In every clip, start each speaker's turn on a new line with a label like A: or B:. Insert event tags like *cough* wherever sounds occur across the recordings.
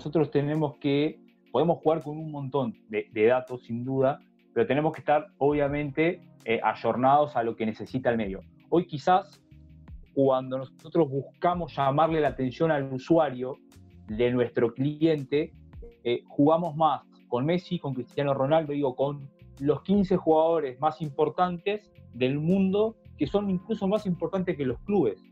A: nosotros tenemos que, podemos jugar con un montón de, datos sin duda, pero tenemos que estar obviamente eh, ayornados a lo que necesita el medio. Hoy quizás cuando nosotros buscamos llamarle la atención al usuario de nuestro cliente, eh, jugamos más con Messi, con Cristiano Ronaldo, digo, con los 15 jugadores más importantes del mundo, que son incluso más importantes que los clubes.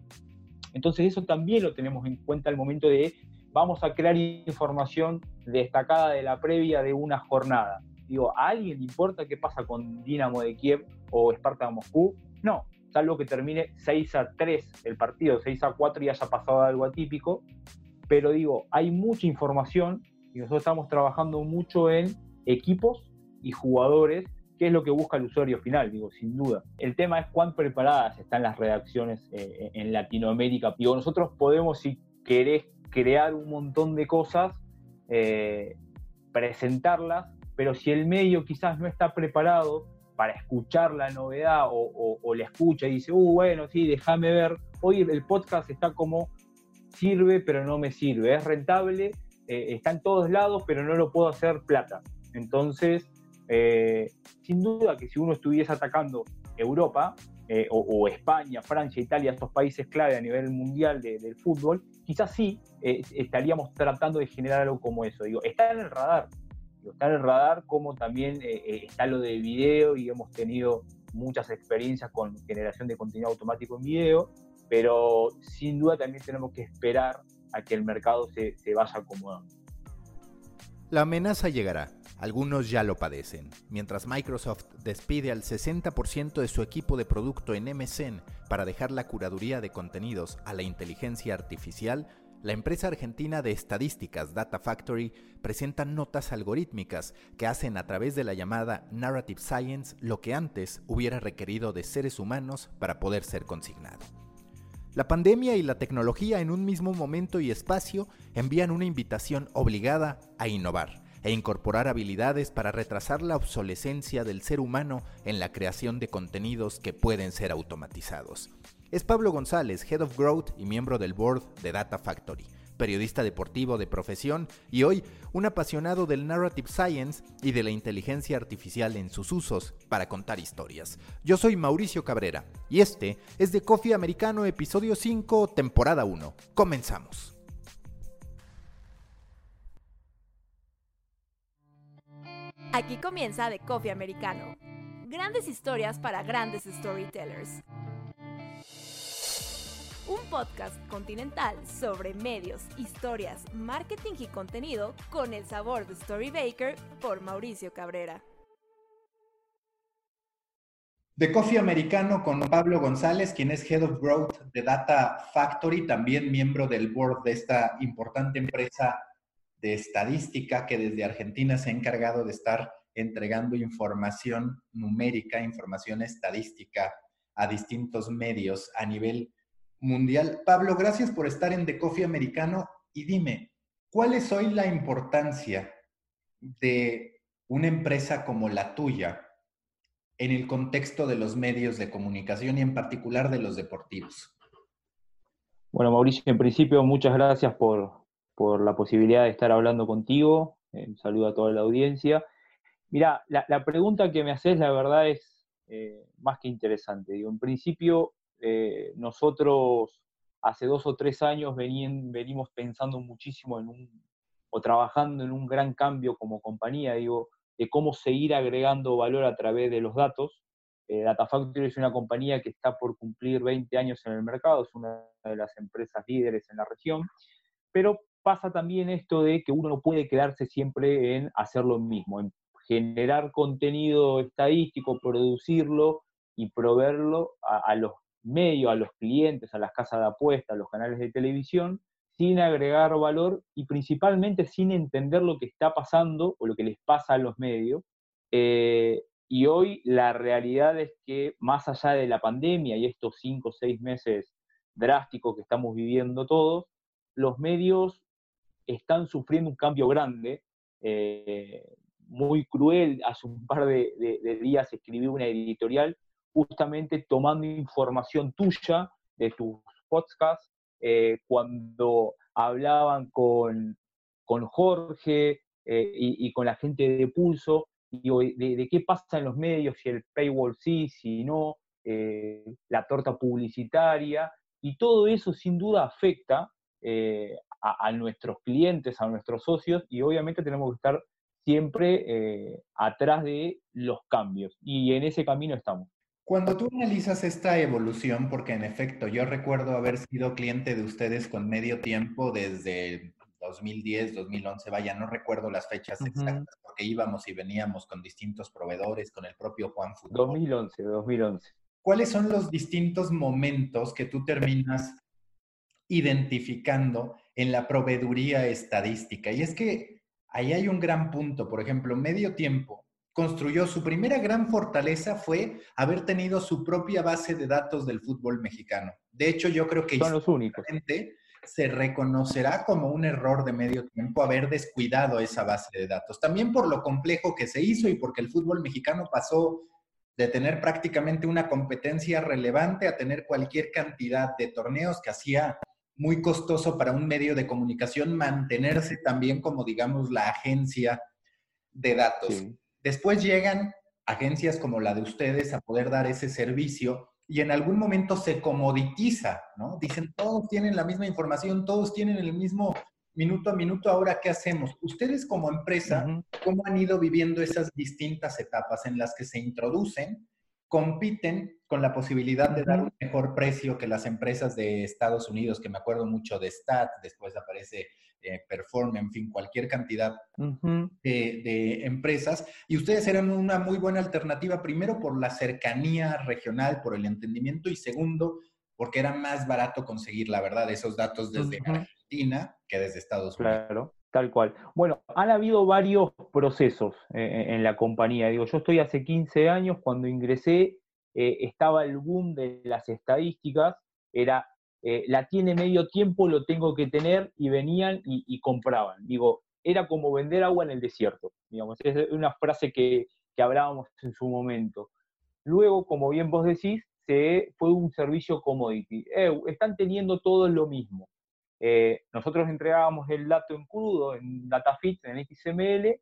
A: Entonces eso también lo tenemos en cuenta al momento de vamos a crear información destacada de la previa de una jornada. Digo, ¿a alguien le importa qué pasa con Dinamo de Kiev o Sparta Moscú? No, salvo que termine 6 a 3 el partido, 6 a 4 y haya pasado algo atípico. Pero digo, hay mucha información y nosotros estamos trabajando mucho en equipos y jugadores, que es lo que busca el usuario final, digo, sin duda. El tema es cuán preparadas están las redacciones eh, en Latinoamérica. Digo, nosotros podemos, si querés, crear un montón de cosas, eh, presentarlas, pero si el medio quizás no está preparado para escuchar la novedad o, o, la escucha y dice, uh, bueno, sí, déjame ver, hoy el podcast está como sirve pero no me sirve, es rentable, eh, está en todos lados pero no lo puedo hacer plata. Entonces, eh, sin duda que si uno estuviese atacando Europa, eh, o, España, Francia, Italia, estos países clave a nivel mundial del fútbol, quizás sí estaríamos tratando de generar algo como eso. Digo, está en el radar, está en el radar como también está lo de video y hemos tenido muchas experiencias con generación de contenido automático en video, pero sin duda también tenemos que esperar a que el mercado se, se vaya acomodando.
B: La amenaza llegará. Algunos ya lo padecen. Mientras Microsoft despide al 60% de su equipo de producto en MSN para dejar la curaduría de contenidos a la inteligencia artificial, la empresa argentina de estadísticas Data Factory presenta notas algorítmicas que hacen a través de la llamada Narrative Science lo que antes hubiera requerido de seres humanos para poder ser consignado. La pandemia y la tecnología en un mismo momento y espacio envían una invitación obligada a innovar e incorporar habilidades para retrasar la obsolescencia del ser humano en la creación de contenidos que pueden ser automatizados. Es Pablo González, Head of Growth y miembro del board de Data Factory periodista deportivo de profesión y hoy un apasionado del narrative science y de la inteligencia artificial en sus usos para contar historias. Yo soy Mauricio Cabrera y este es de Coffee Americano episodio 5 temporada 1. Comenzamos.
C: Aquí comienza de Coffee Americano. Grandes historias para grandes storytellers un podcast continental sobre medios, historias, marketing y contenido con el sabor de Storybaker por Mauricio Cabrera.
B: De Coffee Americano con Pablo González, quien es Head of Growth de Data Factory, también miembro del board de esta importante empresa de estadística que desde Argentina se ha encargado de estar entregando información numérica, información estadística a distintos medios a nivel mundial. Pablo, gracias por estar en The Coffee Americano y dime, ¿cuál es hoy la importancia de una empresa como la tuya en el contexto de los medios de comunicación y en particular de los deportivos?
A: Bueno, Mauricio, en principio muchas gracias por, la posibilidad de estar hablando contigo. Eh, un saludo a toda la audiencia. Mira, la, pregunta que me haces, la verdad, es eh, más que interesante. Digo, en principio, eh, nosotros hace dos o tres años venimos pensando muchísimo en un, o trabajando en un gran cambio como compañía, digo, de cómo seguir agregando valor a través de los datos. Eh, Data Factory es una compañía que está por cumplir 20 años en el mercado, es una de las empresas líderes en la región, pero pasa también esto de que uno no puede quedarse siempre en hacer lo mismo, en generar contenido estadístico, producirlo y proveerlo a, los medio a los clientes, a las casas de apuestas, a los canales de televisión, sin agregar valor y principalmente sin entender lo que está pasando o lo que les pasa a los medios. Eh, y hoy la realidad es que más allá de la pandemia y estos cinco o seis meses drásticos que estamos viviendo todos, los medios están sufriendo un cambio grande, eh, muy cruel. Hace un par de, días escribí una editorial justamente tomando información tuya de tus podcasts, eh, cuando hablaban con, con Jorge y, con la gente de Pulso, de, qué pasa en los medios, si el paywall sí, si no, la torta publicitaria, y todo eso sin duda afecta a, nuestros clientes, a nuestros socios, y obviamente tenemos que estar siempre eh, atrás de los cambios, y en ese camino estamos.
B: Cuando tú analizas esta evolución, porque en efecto yo recuerdo haber sido cliente de ustedes con medio tiempo desde 2010, 2011, vaya, no recuerdo las fechas exactas porque íbamos y veníamos con distintos proveedores, con el propio Juan
A: Fútbol. 2011, 2011.
B: ¿Cuáles son los distintos momentos que tú terminas identificando en la proveeduría estadística. Y es que ahí hay un gran punto. Por ejemplo, medio tiempo construyó su primera gran fortaleza fue haber tenido su propia base de datos del fútbol mexicano. De hecho, yo creo que
A: son los únicos.
B: Se reconocerá como un error de medio tiempo haber descuidado esa base de datos. También por lo complejo que se hizo y porque el fútbol mexicano pasó de tener prácticamente una competencia relevante a tener cualquier cantidad de torneos que hacía muy costoso para un medio de comunicación mantenerse también como, digamos, la agencia de datos. Después llegan agencias como la de ustedes a poder dar ese servicio y en algún momento se comoditiza, ¿no? Dicen, todos tienen la misma información, todos tienen el mismo minuto a minuto, ahora qué hacemos? Ustedes como empresa, ¿cómo han ido viviendo esas distintas etapas en las que se introducen compiten con la posibilidad de dar un mejor precio que las empresas de Estados Unidos, que me acuerdo mucho de Stat, después aparece eh, Perform, en fin, cualquier cantidad de, empresas. Y ustedes eran una muy buena alternativa, primero por la cercanía regional, por el entendimiento, y segundo, porque era más barato conseguir, la verdad, esos datos desde Argentina que desde Estados
A: Unidos. Claro. Tal cual. Bueno, han habido varios procesos eh, en la compañía. Digo, yo estoy hace 15 años, cuando ingresé eh, estaba el boom de las estadísticas, era, eh, la tiene medio tiempo, lo tengo que tener, y venían y, compraban. Digo, era como vender agua en el desierto, digamos, es una frase que, hablábamos en su momento. Luego, como bien vos decís, se, fue un servicio commodity. están teniendo todo lo mismo. Eh, nosotros entregábamos el dato en crudo, en DataFit, en XML,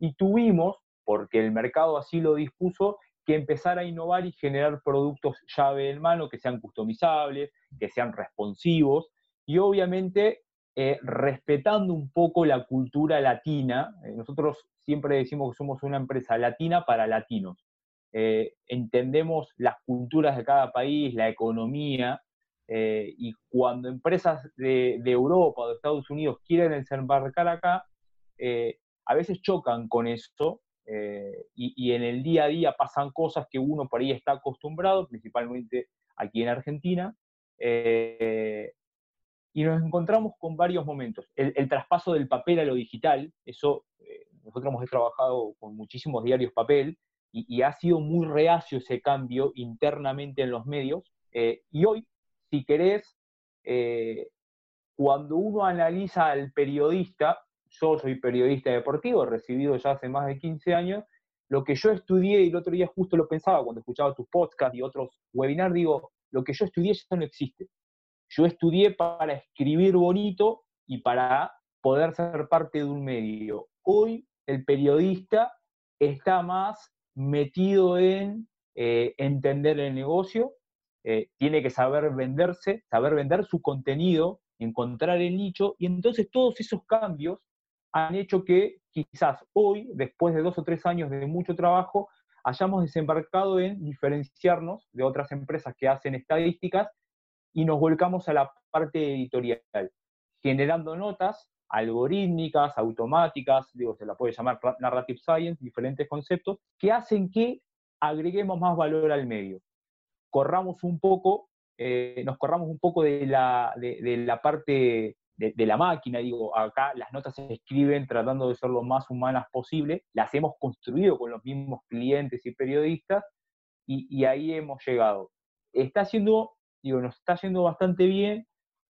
A: y tuvimos, porque el mercado así lo dispuso, que empezar a innovar y generar productos llave en mano que sean customizables, que sean responsivos, y obviamente eh, respetando un poco la cultura latina. Eh, nosotros siempre decimos que somos una empresa latina para latinos. entendemos las culturas de cada país, la economía, eh, y cuando empresas de, Europa o de Estados Unidos quieren desembarcar acá, eh, a veces chocan con eso eh, y, en el día a día pasan cosas que uno por ahí está acostumbrado, principalmente aquí en Argentina, y nos encontramos con varios momentos. El, traspaso del papel a lo digital, eso nosotros hemos trabajado con muchísimos diarios papel y, ha sido muy reacio ese cambio internamente en los medios, y hoy si querés, eh, cuando uno analiza al periodista, yo soy periodista deportivo, recibido ya hace más de 15 años, lo que yo estudié, y el otro día justo lo pensaba cuando escuchaba tus podcasts y otros webinars, digo, lo que yo estudié ya no existe. Yo estudié para escribir bonito y para poder ser parte de un medio. Hoy el periodista está más metido en eh, entender el negocio, eh, tiene que saber venderse, saber vender su contenido, encontrar el nicho, y entonces todos esos cambios han hecho que quizás hoy, después de dos o tres años de mucho trabajo, hayamos desembarcado en diferenciarnos de otras empresas que hacen estadísticas y nos volcamos a la parte editorial, generando notas algorítmicas, automáticas, digo, se la puede llamar narrative science, diferentes conceptos, que hacen que agreguemos más valor al medio. Corramos un poco, eh, nos corramos un poco de la, de, la parte de, la máquina, digo, acá las notas se escriben tratando de ser lo más humanas posible, las hemos construido con los mismos clientes y periodistas, y, ahí hemos llegado. Está haciendo, digo, nos está yendo bastante bien,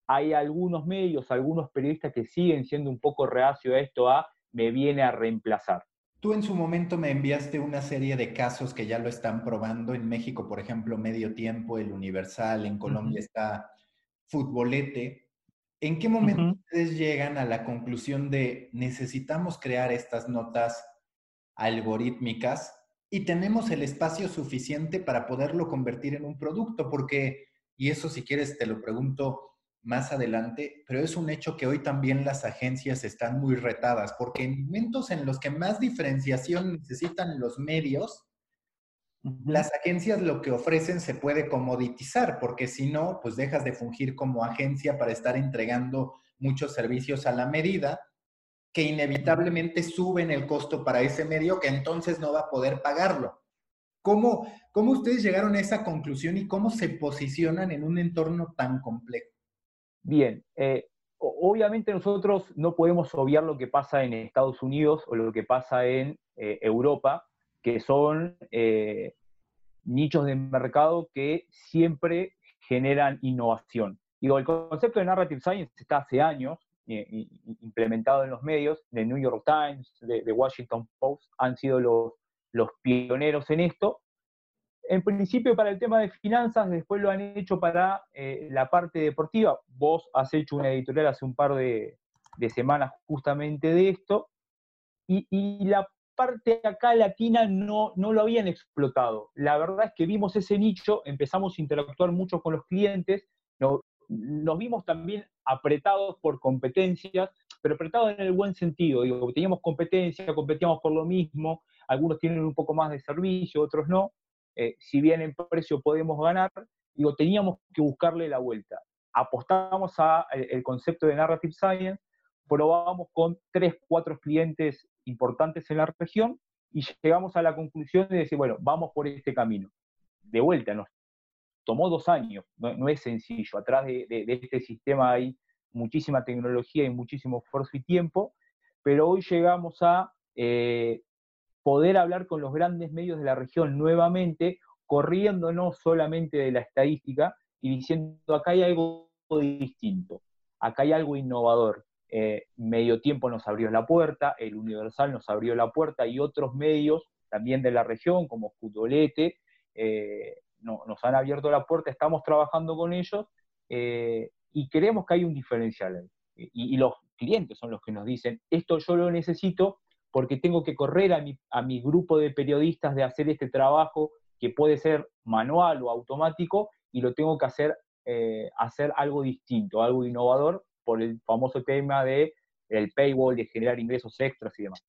A: hay algunos medios, algunos periodistas que siguen siendo un poco reacio a esto, a me viene a reemplazar.
B: Tú en su momento me enviaste una serie de casos que ya lo están probando. En México, por ejemplo, Medio Tiempo, El Universal, en Colombia está Futbolete. ¿En qué momento ustedes llegan a la conclusión de necesitamos crear estas notas algorítmicas y tenemos el espacio suficiente para poderlo convertir en un producto? Porque, y eso si quieres te lo pregunto más adelante, pero es un hecho que hoy también las agencias están muy retadas, porque en momentos en los que más diferenciación necesitan los medios, las agencias lo que ofrecen se puede comoditizar, porque si no, pues dejas de fungir como agencia para estar entregando muchos servicios a la medida, que inevitablemente suben el costo para ese medio, que entonces no va a poder pagarlo. ¿Cómo, cómo ustedes llegaron a esa conclusión y cómo se posicionan en un entorno tan complejo?
A: Bien, eh, obviamente nosotros no podemos obviar lo que pasa en Estados Unidos o lo que pasa en eh, Europa, que son eh, nichos de mercado que siempre generan innovación. Digo, el concepto de Narrative Science está hace años eh, implementado en los medios, de New York Times, de, Washington Post, han sido los, los pioneros en esto. En principio para el tema de finanzas, después lo han hecho para eh, la parte deportiva. Vos has hecho una editorial hace un par de, de semanas justamente de esto. Y, y, la parte acá latina no, no lo habían explotado. La verdad es que vimos ese nicho, empezamos a interactuar mucho con los clientes, nos, nos vimos también apretados por competencias, pero apretados en el buen sentido. Teníamos competencia, competíamos por lo mismo, algunos tienen un poco más de servicio, otros no. Eh, si bien en precio podemos ganar, teníamos que buscarle la vuelta. Apostamos al el concepto de Narrative Science, probamos con tres, cuatro clientes importantes en la región y llegamos a la conclusión de decir, bueno, vamos por este camino. De vuelta, nos tomó dos años, no, es sencillo. Atrás de, este sistema hay muchísima tecnología y muchísimo esfuerzo y tiempo, pero hoy llegamos a eh, poder hablar con los grandes medios de la región nuevamente, corriendo no solamente de la estadística y diciendo, acá hay algo distinto, acá hay algo innovador, eh, medio Tiempo nos abrió la puerta, el Universal nos abrió la puerta y otros medios también de la región, como Futbolete, eh, nos han abierto la puerta, estamos trabajando con ellos eh, y creemos que hay un diferencial. Y, y, los clientes son los que nos dicen, esto yo lo necesito porque tengo que correr a mi, a mi grupo de periodistas de hacer este trabajo que puede ser manual o automático y lo tengo que hacer, hacer algo distinto, algo innovador por el famoso tema de el paywall, de generar ingresos extras y demás.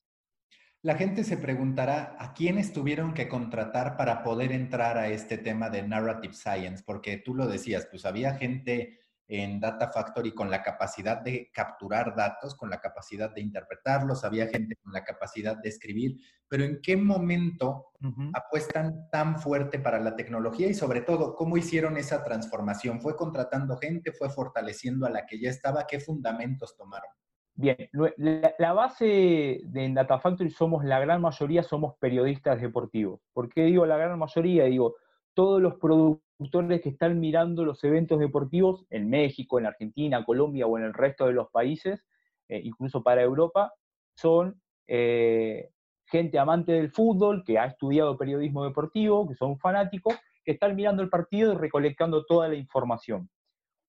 B: La gente se preguntará a quiénes tuvieron que contratar para poder entrar a este tema de narrative science, porque tú lo decías, pues había gente en Data Factory con la capacidad de capturar datos, con la capacidad de interpretarlos, había gente con la capacidad de escribir, pero ¿en qué momento apuestan tan fuerte para la tecnología y sobre todo, cómo hicieron esa transformación? ¿Fue contratando gente? ¿Fue fortaleciendo a la que ya estaba? ¿Qué fundamentos tomaron?
A: Bien, la, base de Data Factory somos, la gran mayoría somos periodistas deportivos. ¿Por qué digo la gran mayoría? Digo, todos los productores que están mirando los eventos deportivos en México, en Argentina, Colombia o en el resto de los países, eh, incluso para Europa, son eh, gente amante del fútbol, que ha estudiado periodismo deportivo, que son fanáticos, que están mirando el partido y recolectando toda la información.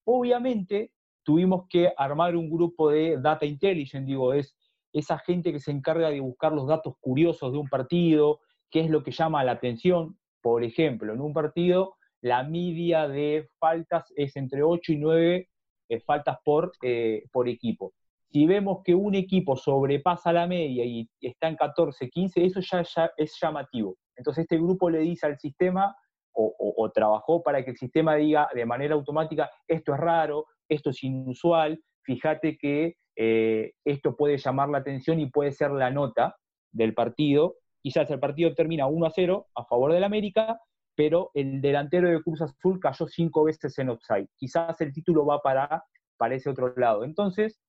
A: Obviamente, tuvimos que armar un grupo de data intelligence, digo, es esa gente que se encarga de buscar los datos curiosos de un partido, qué es lo que llama la atención, por ejemplo, en un partido, la media de faltas es entre 8 y 9 eh, faltas por, eh, por equipo. Si vemos que un equipo sobrepasa la media y está en 14, 15, eso ya, es llamativo. Entonces este grupo le dice al sistema, o, trabajó para que el sistema diga de manera automática, esto es raro, esto es inusual, fíjate que eh, esto puede llamar la atención y puede ser la nota del partido, quizás el partido termina 1 a 0 a favor del América, pero el delantero de Cruz Azul cayó cinco veces en offside. Quizás el título va para, para ese otro lado. Entonces,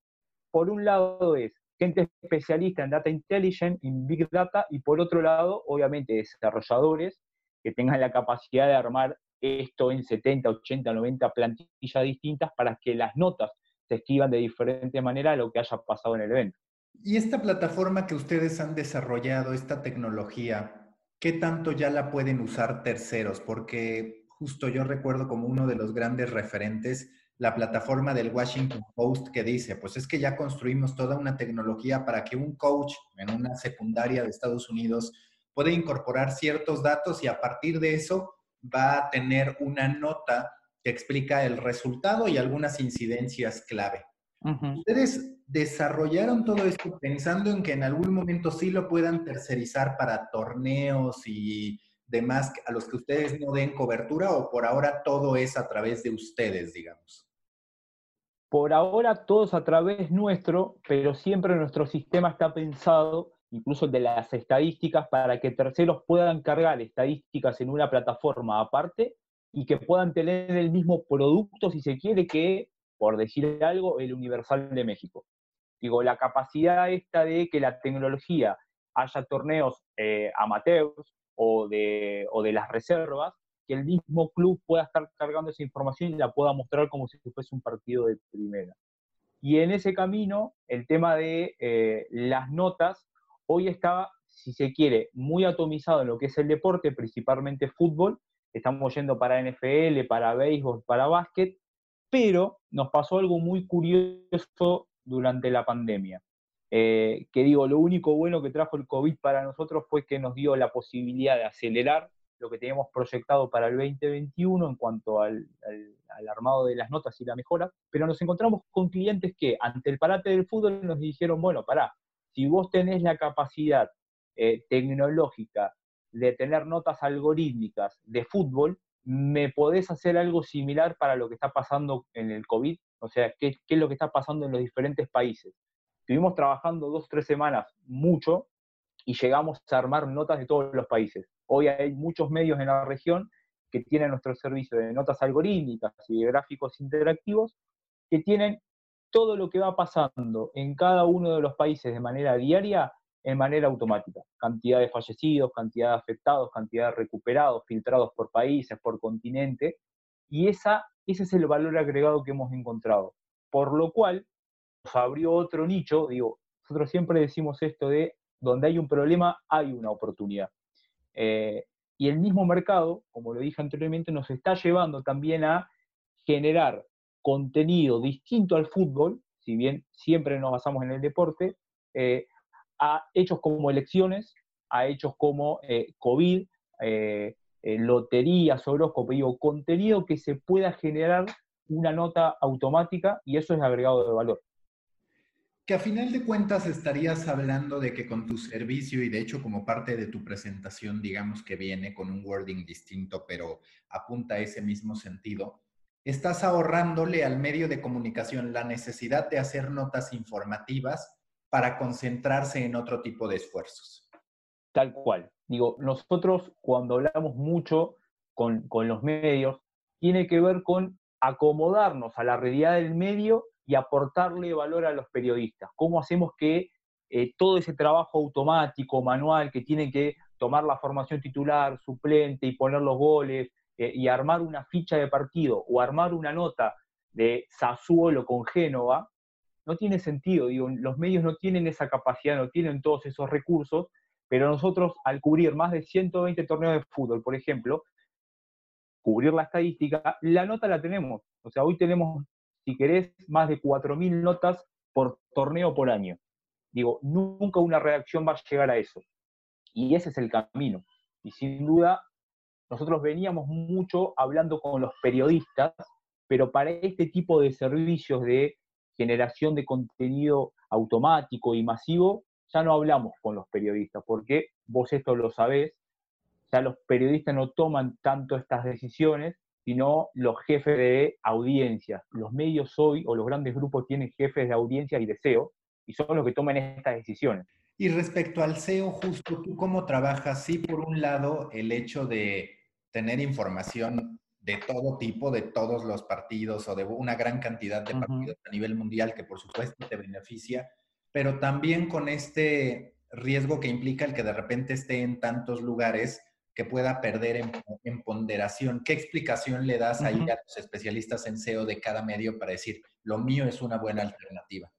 A: por un lado es gente especialista en Data Intelligence, en Big Data, y por otro lado, obviamente, desarrolladores que tengan la capacidad de armar esto en 70, 80, 90 plantillas distintas para que las notas se escriban de diferente manera a lo que haya pasado en el evento.
B: Y esta plataforma que ustedes han desarrollado, esta tecnología, ¿qué tanto ya la pueden usar terceros? Porque justo yo recuerdo como uno de los grandes referentes la plataforma del Washington Post que dice, pues es que ya construimos toda una tecnología para que un coach en una secundaria de Estados Unidos pueda incorporar ciertos datos y a partir de eso va a tener una nota que explica el resultado y algunas incidencias clave. Ustedes desarrollaron todo esto pensando en que en algún momento sí lo puedan tercerizar para torneos y demás a los que ustedes no den cobertura o por ahora todo es a través de ustedes, digamos.
A: Por ahora todo es a través nuestro, pero siempre nuestro sistema está pensado, incluso de las estadísticas, para que terceros puedan cargar estadísticas en una plataforma aparte y que puedan tener el mismo producto, si se quiere, que, por decir algo, el Universal de México. Digo, la capacidad esta de que la tecnología haya torneos eh, amateurs o de, o de las reservas, que el mismo club pueda estar cargando esa información y la pueda mostrar como si fuese un partido de primera. Y en ese camino, el tema de eh, las notas, hoy está, si se quiere, muy atomizado en lo que es el deporte, principalmente fútbol, estamos yendo para NFL, para béisbol, para básquet, pero nos pasó algo muy curioso durante la pandemia. Eh, que digo, lo único bueno que trajo el COVID para nosotros fue que nos dio la posibilidad de acelerar lo que teníamos proyectado para el 2021 en cuanto al, armado de las notas y la mejora, pero nos encontramos con clientes que ante el parate del fútbol nos dijeron, bueno, pará, si vos tenés la capacidad eh, tecnológica de tener notas algorítmicas de fútbol, ¿me podés hacer algo similar para lo que está pasando en el COVID? O sea, ¿qué, es lo que está pasando en los diferentes países? Estuvimos trabajando dos, tres semanas mucho y llegamos a armar notas de todos los países. Hoy hay muchos medios en la región que tienen nuestro servicio de notas algorítmicas y de gráficos interactivos que tienen todo lo que va pasando en cada uno de los países de manera diaria en manera automática. Cantidad de fallecidos, cantidad de afectados, cantidad de recuperados, filtrados por países, por continente, y esa, ese es el valor agregado que hemos encontrado. Por lo cual, nos abrió otro nicho, digo, nosotros siempre decimos esto de, donde hay un problema, hay una oportunidad. Eh, y el mismo mercado, como lo dije anteriormente, nos está llevando también a generar contenido distinto al fútbol, si bien siempre nos basamos en el deporte, eh, a hechos como elecciones, a hechos como eh, COVID, eh, eh, loterías, horóscopo, digo, contenido que se pueda generar una nota automática y eso es agregado de valor.
B: Que a final de cuentas estarías hablando de que con tu servicio y de hecho como parte de tu presentación, digamos que viene con un wording distinto, pero apunta a ese mismo sentido, estás ahorrándole al medio de comunicación la necesidad de hacer notas informativas para concentrarse en otro tipo de esfuerzos.
A: Tal cual. Digo, nosotros cuando hablamos mucho con, los medios, tiene que ver con acomodarnos a la realidad del medio y aportarle valor a los periodistas. ¿Cómo hacemos que eh, todo ese trabajo automático, manual, que tiene que tomar la formación titular, suplente y poner los goles eh, y armar una ficha de partido o armar una nota de Sassuolo con Génova, no tiene sentido, digo, los medios no tienen esa capacidad, no tienen todos esos recursos, pero nosotros al cubrir más de 120 torneos de fútbol, por ejemplo, cubrir la estadística, la nota la tenemos. O sea, hoy tenemos, si querés, más de 4.000 notas por torneo por año. Digo, nunca una redacción va a llegar a eso. Y ese es el camino. Y sin duda, nosotros veníamos mucho hablando con los periodistas, pero para este tipo de servicios de generación de contenido automático y masivo, ya no hablamos con los periodistas, porque vos esto lo sabés, ya los periodistas no toman tanto estas decisiones, sino los jefes de audiencia. Los medios hoy o los grandes grupos tienen jefes de audiencia y de SEO, y son los que toman estas decisiones.
B: Y respecto al SEO, justo tú cómo trabajas, sí, por un lado, el hecho de tener información de todo tipo, de todos los partidos o de una gran cantidad de partidos a nivel mundial que por supuesto te beneficia, pero también con este riesgo que implica el que de repente esté en tantos lugares que pueda perder en, ponderación. ¿Qué explicación le das ahí a los especialistas en SEO de cada medio para decir, lo mío es una buena alternativa?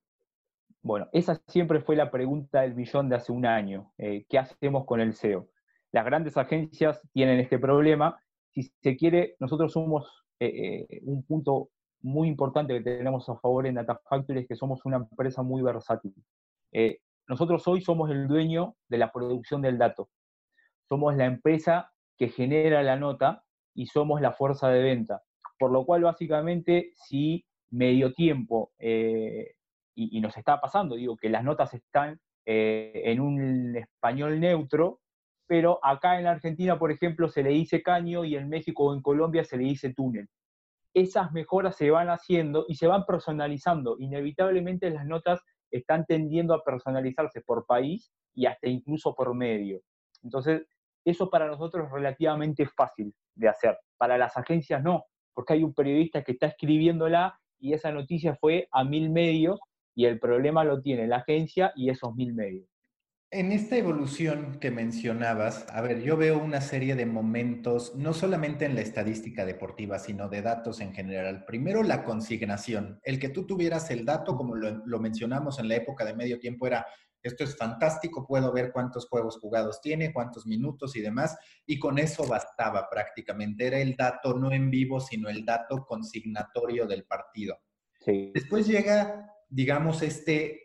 A: Bueno, esa siempre fue la pregunta del millón de hace un año. Eh, ¿Qué hacemos con el SEO? Las grandes agencias tienen este problema si se quiere, nosotros somos eh, eh, un punto muy importante que tenemos a favor en Data Factory es que somos una empresa muy versátil. Eh, nosotros hoy somos el dueño de la producción del dato. Somos la empresa que genera la nota y somos la fuerza de venta. Por lo cual, básicamente, si medio tiempo, y, nos está pasando, digo, que las notas están en un español neutro, pero acá en la Argentina, por ejemplo, se le dice caño y en México o en Colombia se le dice túnel. Esas mejoras se van haciendo y se van personalizando. Inevitablemente las notas están tendiendo a personalizarse por país y hasta incluso por medio. Entonces, eso para nosotros es relativamente fácil de hacer. Para las agencias no, porque hay un periodista que está escribiéndola y esa noticia fue a mil medios y el problema lo tiene la agencia y esos mil medios.
B: En esta evolución que mencionabas, a ver, yo veo una serie de momentos, no solamente en la estadística deportiva, sino de datos en general. Primero, la consignación. El que tú tuvieras el dato, como lo, mencionamos en la época de medio tiempo, era, esto es fantástico, puedo ver cuántos juegos jugados tiene, cuántos minutos y demás, y con eso bastaba prácticamente. Era el dato no en vivo, sino el dato consignatorio del partido. Después llega, digamos, este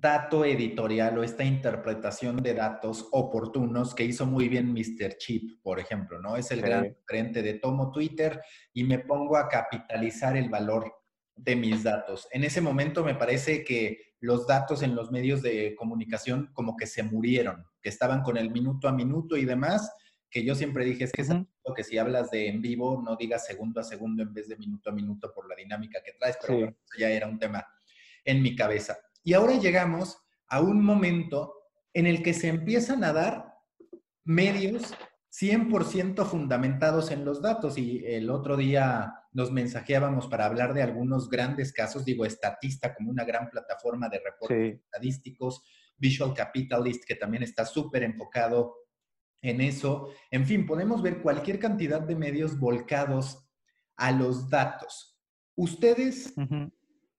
B: dato editorial o esta interpretación de datos oportunos que hizo muy bien Mr. Chip, por ejemplo, ¿no? Es el gran frente de tomo Twitter y me pongo a capitalizar el valor de mis datos. En ese momento me parece que los datos en los medios de comunicación como que se murieron, que estaban con el minuto a minuto y demás, que yo siempre dije es que es que si hablas de en vivo no digas segundo a segundo en vez de minuto a minuto por la dinámica que traes, pero bueno, ya era un tema en mi cabeza. Y ahora llegamos a un momento en el que se empiezan a dar medios 100% fundamentados en los datos. Y el otro día nos mensajeábamos para hablar de algunos grandes casos, digo, Estatista como una gran plataforma de reportes estadísticos, Visual Capitalist, que también está súper enfocado en eso. En fin, podemos ver cualquier cantidad de medios volcados a los datos. Ustedes,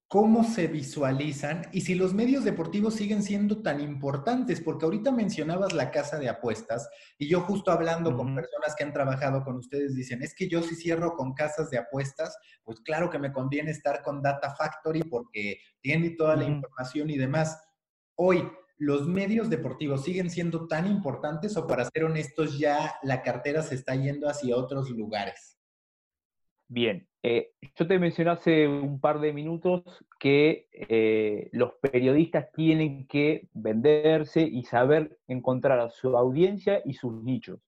B: cómo se visualizan y si los medios deportivos siguen siendo tan importantes, porque ahorita mencionabas la casa de apuestas y yo justo hablando con personas que han trabajado con ustedes dicen, es que yo si cierro con casas de apuestas, pues claro que me conviene estar con Data Factory porque tiene toda la información y demás. Hoy, ¿los medios deportivos siguen siendo tan importantes o para ser honestos ya la cartera se está yendo hacia otros lugares?
A: Bien, eh, yo te mencioné hace un par de minutos que eh, los periodistas tienen que venderse y saber encontrar a su audiencia y sus nichos.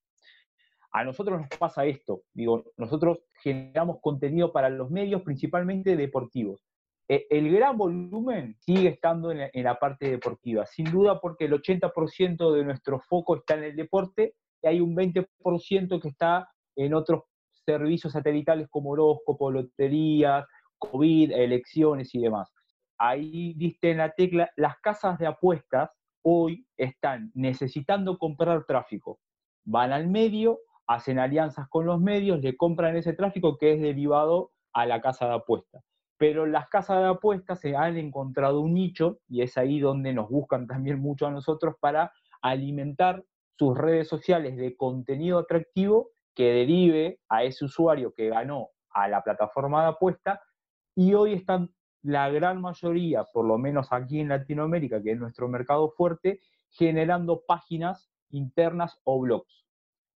A: A nosotros nos pasa esto, digo, nosotros generamos contenido para los medios principalmente deportivos. E, el gran volumen sigue estando en la, parte deportiva, sin duda porque el 80% de nuestro foco está en el deporte y hay un 20% que está en otros servicios satelitales como horóscopo, loterías, COVID, elecciones y demás. Ahí diste en la tecla, las casas de apuestas hoy están necesitando comprar tráfico. Van al medio, hacen alianzas con los medios, le compran ese tráfico que es derivado a la casa de apuestas. Pero las casas de apuestas se han encontrado un nicho y es ahí donde nos buscan también mucho a nosotros para alimentar sus redes sociales de contenido atractivo que derive a ese usuario que ganó a la plataforma de apuesta y hoy están la gran mayoría, por lo menos aquí en Latinoamérica, que es nuestro mercado fuerte, generando páginas internas o blogs,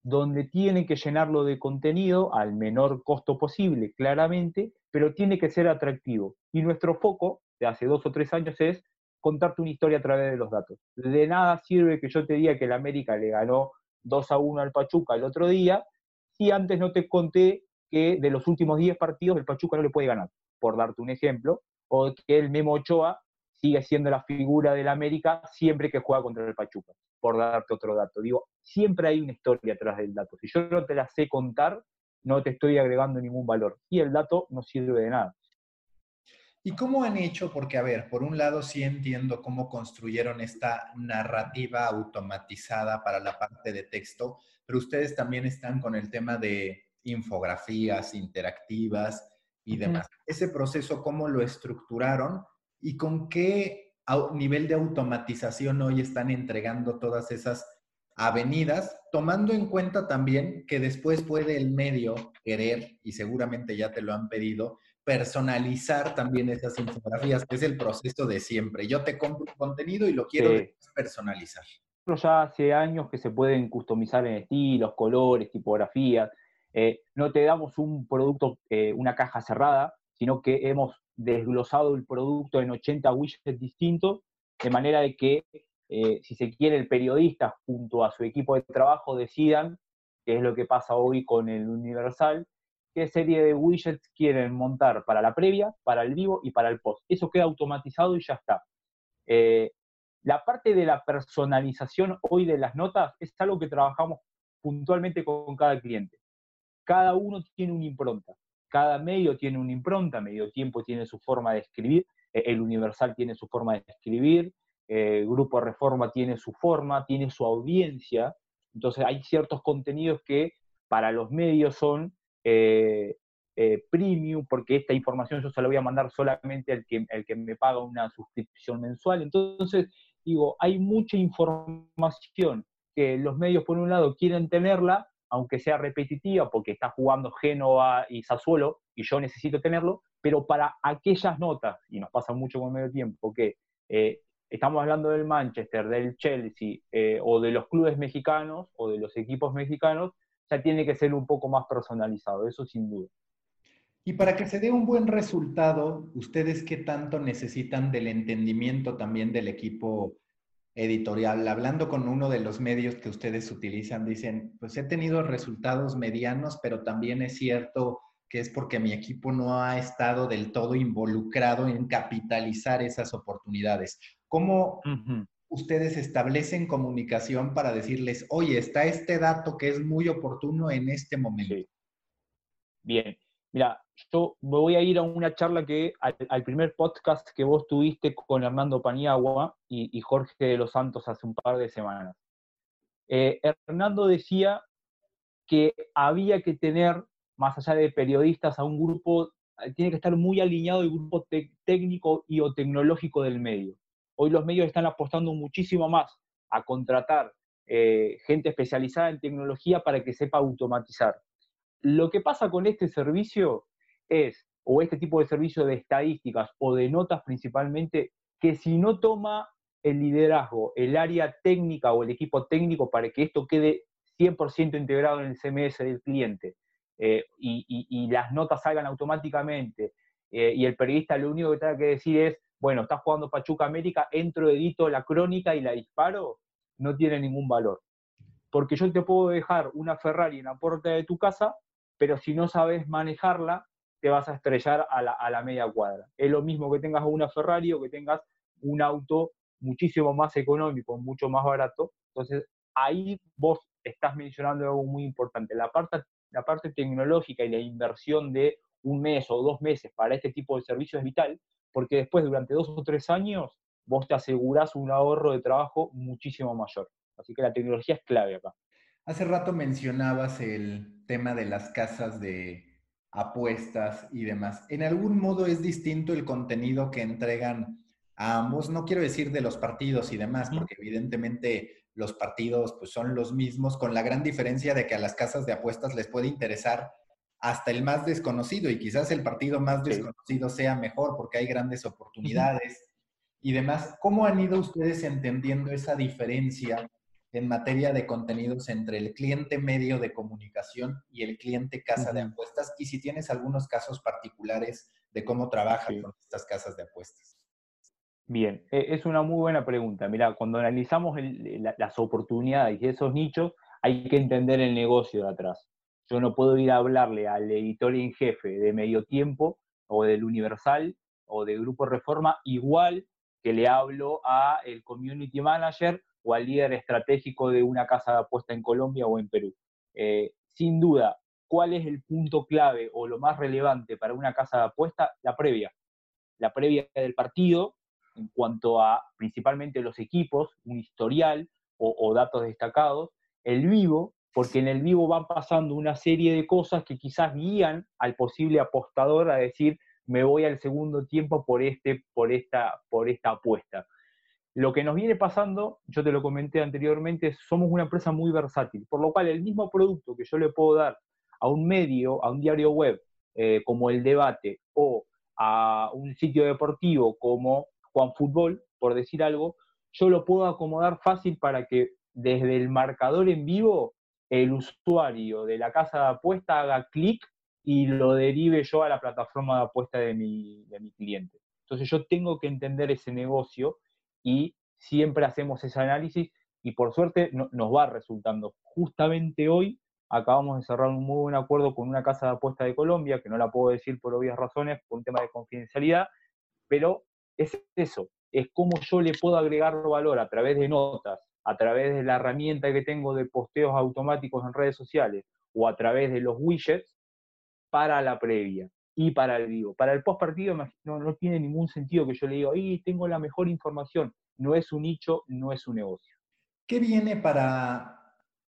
A: donde tienen que llenarlo de contenido al menor costo posible, claramente, pero tiene que ser atractivo. Y nuestro foco de hace dos o tres años es contarte una historia a través de los datos. De nada sirve que yo te diga que el América le ganó 2 a 1 al Pachuca el otro día si antes no te conté que de los últimos 10 partidos el Pachuca no le puede ganar, por darte un ejemplo, o que el Memo Ochoa sigue siendo la figura del América siempre que juega contra el Pachuca, por darte otro dato. Digo, siempre hay una historia atrás del dato. Si yo no te la sé contar, no te estoy agregando ningún valor. Y el dato no sirve de nada.
B: ¿Y cómo han hecho? Porque, a ver, por un lado sí entiendo cómo construyeron esta narrativa automatizada para la parte de texto, pero ustedes también están con el tema de infografías interactivas y demás. Ese proceso, ¿cómo lo estructuraron y con qué nivel de automatización hoy están entregando todas esas avenidas, tomando en cuenta también que después puede el medio querer, y seguramente ya te lo han pedido, personalizar también esas infografías, que es el proceso de siempre. Yo te compro un contenido y lo quiero personalizar.
A: Ya hace años que se pueden customizar en estilos, colores, tipografías. Eh, no te damos un producto, eh, una caja cerrada, sino que hemos desglosado el producto en 80 widgets distintos, de manera de que, eh, si se quiere, el periodista junto a su equipo de trabajo decidan, qué es lo que pasa hoy con el Universal, qué serie de widgets quieren montar para la previa, para el vivo y para el post. Eso queda automatizado y ya está. La parte de la personalización hoy de las notas es algo que trabajamos puntualmente con cada cliente. Cada uno tiene una impronta, cada medio tiene una impronta, medio tiempo tiene su forma de escribir, eh, el Universal tiene su forma de escribir, eh, el Grupo Reforma tiene su forma, tiene su audiencia, entonces hay ciertos contenidos que para los medios son eh, eh, premium, porque esta información yo se la voy a mandar solamente al que, el que me paga una suscripción mensual. Entonces, digo, hay mucha información que los medios, por un lado, quieren tenerla, aunque sea repetitiva, porque está jugando Génova y Sassuolo, y yo necesito tenerlo, pero para aquellas notas, y nos pasa mucho con medio tiempo, que eh, estamos hablando del Manchester, del Chelsea, o de los clubes mexicanos, o de los equipos mexicanos, ya tiene que ser un poco más personalizado, eso sin duda.
B: Y para que se dé un buen resultado, ¿ustedes qué tanto necesitan del entendimiento también del equipo editorial? Hablando con uno de los medios que ustedes utilizan, dicen, pues he tenido resultados medianos, pero también es cierto que es porque mi equipo no ha estado del todo involucrado en capitalizar esas oportunidades. ¿Cómo, ustedes establecen comunicación para decirles, oye, está este dato que es muy oportuno en este momento?
A: Bien, mira, yo me voy a ir a una charla que al, primer podcast que vos tuviste con Hernando Paniagua y, Jorge de los Santos hace un par de semanas. Eh, Hernando decía que había que tener, más allá de periodistas, a un grupo, tiene que estar muy alineado el grupo técnico y o tecnológico del medio. Hoy los medios están apostando muchísimo más a contratar eh, gente especializada en tecnología para que sepa automatizar. Lo que pasa con este servicio es, o este tipo de servicio de estadísticas o de notas principalmente, que si no toma el liderazgo, el área técnica o el equipo técnico para que esto quede 100% integrado en el CMS del cliente eh, y, las notas salgan automáticamente eh, y el periodista lo único que tiene que decir es, bueno, está jugando Pachuca América, entro, edito la crónica y la disparo, no tiene ningún valor. Porque yo te puedo dejar una Ferrari en la puerta de tu casa, pero si no sabes manejarla, te vas a estrellar a la, media cuadra. Es lo mismo que tengas una Ferrari o que tengas un auto muchísimo más económico, mucho más barato. Entonces, ahí vos estás mencionando algo muy importante. La parte, la parte tecnológica y la inversión de un mes o dos meses para este tipo de servicio es vital, porque después, durante dos o tres años, vos te asegurás un ahorro de trabajo muchísimo mayor. Así que la tecnología es clave acá.
B: Hace rato mencionabas el tema de las casas de apuestas y demás. ¿En algún modo es distinto el contenido que entregan a ambos? No quiero decir de los partidos y demás, porque evidentemente los partidos pues, son los mismos, con la gran diferencia de que a las casas de apuestas les puede interesar hasta el más desconocido y quizás el partido más desconocido sea mejor porque hay grandes oportunidades y demás. ¿Cómo han ido ustedes entendiendo esa diferencia en materia de contenidos entre el cliente medio de comunicación y el cliente casa de apuestas? Y si tienes algunos casos particulares de cómo trabajan con estas casas de apuestas.
A: Bien, e, es una muy buena pregunta. Mira, cuando analizamos las oportunidades y esos nichos, hay que entender el negocio de atrás. Yo no puedo ir a hablarle al editor en jefe de Medio Tiempo o del Universal o de Grupo Reforma igual que le hablo a el community manager o al líder estratégico de una casa de apuesta en Colombia o en Perú. Eh, sin duda, ¿cuál es el punto clave o lo más relevante para una casa de apuesta? La previa. La previa del partido en cuanto a principalmente los equipos, un historial o, o datos destacados. El vivo, porque en el vivo van pasando una serie de cosas que quizás guían al posible apostador a decir, me voy al segundo tiempo por, este, por, esta, por esta apuesta. Lo que nos viene pasando, yo te lo comenté anteriormente, somos una empresa muy versátil, por lo cual el mismo producto que yo le puedo dar a un medio, a un diario web, eh, como el debate o a un sitio deportivo como Juan Fútbol, por decir algo, yo lo puedo acomodar fácil para que desde el marcador en vivo el usuario de la casa de apuesta haga clic y lo derive yo a la plataforma de apuesta de mi, de mi cliente. Entonces yo tengo que entender ese negocio y siempre hacemos ese análisis y por suerte nos va resultando. Justamente hoy acabamos de cerrar un muy buen acuerdo con una casa de apuesta de Colombia, que no la puedo decir por obvias razones, por un tema de confidencialidad, pero es eso, es cómo yo le puedo agregar valor a través de notas, a través de la herramienta que tengo de posteos automáticos en redes sociales o a través de los widgets para la previa y para el vivo. Para el post partido no, no tiene ningún sentido que yo le diga, ahí tengo la mejor información. No es un nicho, no es un negocio.
B: ¿Qué viene para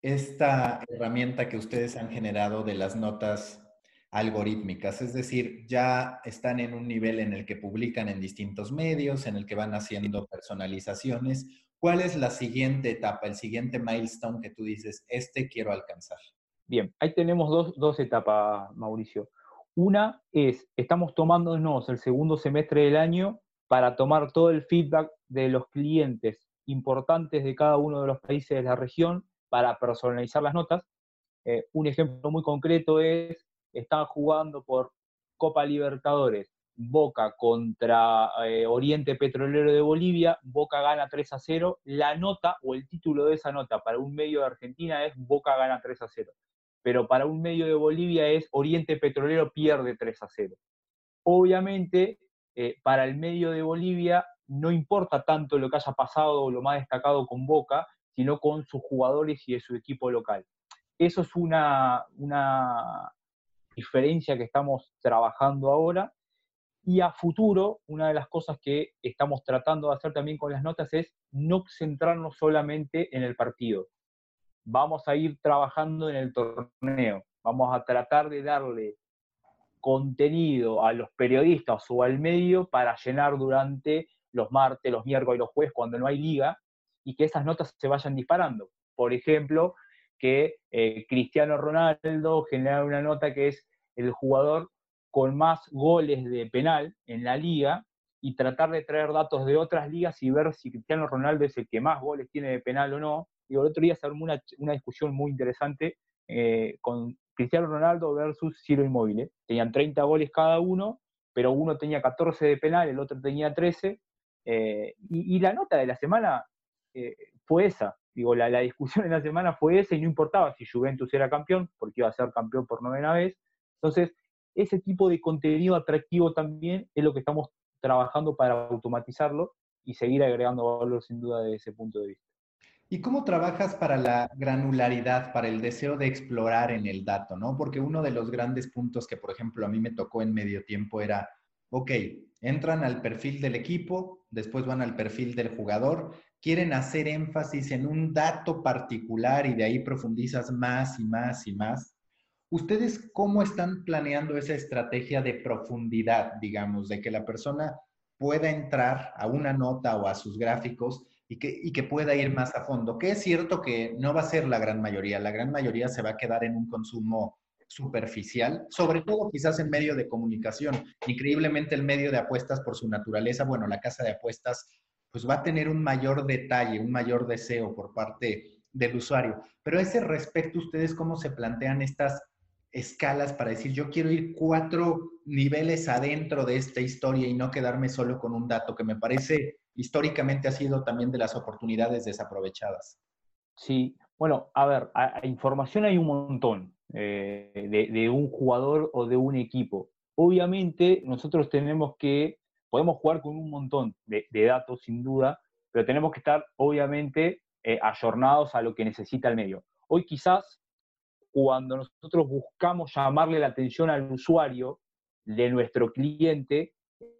B: esta herramienta que ustedes han generado de las notas algorítmicas? Es decir, ya están en un nivel en el que publican en distintos medios, en el que van haciendo personalizaciones. ¿Cuál es la siguiente etapa, el siguiente milestone que tú dices, este quiero alcanzar?
A: Bien, ahí tenemos dos, dos etapas, Mauricio. Una es, estamos tomándonos el segundo semestre del año para tomar todo el feedback de los clientes importantes de cada uno de los países de la región para personalizar las notas. Eh, un ejemplo muy concreto es, están jugando por Copa Libertadores, Boca contra eh, Oriente Petrolero de Bolivia, Boca gana 3 a 0, la nota o el título de esa nota para un medio de Argentina es Boca gana 3 a 0, pero para un medio de Bolivia es Oriente Petrolero pierde 3 a 0. Obviamente, eh, para el medio de Bolivia no importa tanto lo que haya pasado o lo más destacado con Boca, sino con sus jugadores y de su equipo local. Eso es una, una diferencia que estamos trabajando ahora. Y a futuro, una de las cosas que estamos tratando de hacer también con las notas es no centrarnos solamente en el partido. Vamos a ir trabajando en el torneo. Vamos a tratar de darle contenido a los periodistas o al medio para llenar durante los martes, los miércoles y los jueves cuando no hay liga y que esas notas se vayan disparando. Por ejemplo, que eh, Cristiano Ronaldo genera una nota que es el jugador con más goles de penal en la liga y tratar de traer datos de otras ligas y ver si Cristiano Ronaldo es el que más goles tiene de penal o no. Y el otro día se armó una, una discusión muy interesante eh, con Cristiano Ronaldo versus Ciro Inmóvil. Tenían 30 goles cada uno, pero uno tenía 14 de penal, el otro tenía 13, eh, y, la nota de la semana eh, fue esa. Digo, la, la, discusión de la semana fue esa y no importaba si Juventus era campeón, porque iba a ser campeón por novena vez. Entonces, ese tipo de contenido atractivo también es lo que estamos trabajando para automatizarlo y seguir agregando valor sin duda desde ese punto de vista.
B: ¿Y cómo trabajas para la granularidad, para el deseo de explorar en el dato, no? Porque uno de los grandes puntos que, por ejemplo, a mí me tocó en medio tiempo era, ok, entran al perfil del equipo, después van al perfil del jugador, quieren hacer énfasis en un dato particular y de ahí profundizas más y más y más. ¿Ustedes cómo están planeando esa estrategia de profundidad, digamos, de que la persona pueda entrar a una nota o a sus gráficos y que, y que pueda ir más a fondo? Que es cierto que no va a ser la gran mayoría, la gran mayoría se va a quedar en un consumo superficial, sobre todo quizás en medio de comunicación. Increíblemente el medio de apuestas por su naturaleza, bueno, la casa de apuestas, pues va a tener un mayor detalle, un mayor deseo por parte del usuario. Pero a ese respecto, ¿ustedes cómo se plantean estas escalas para decir, yo quiero ir cuatro niveles adentro de esta historia y no quedarme solo con un dato que me parece históricamente ha sido también de las oportunidades desaprovechadas?
A: Sí, bueno, a ver, información hay un montón. Eh, de, un jugador o de un equipo. Obviamente nosotros tenemos que, podemos jugar con un montón de, datos sin duda, pero tenemos que estar obviamente eh, ayornados a lo que necesita el medio. Hoy quizás cuando nosotros buscamos llamarle la atención al usuario de nuestro cliente,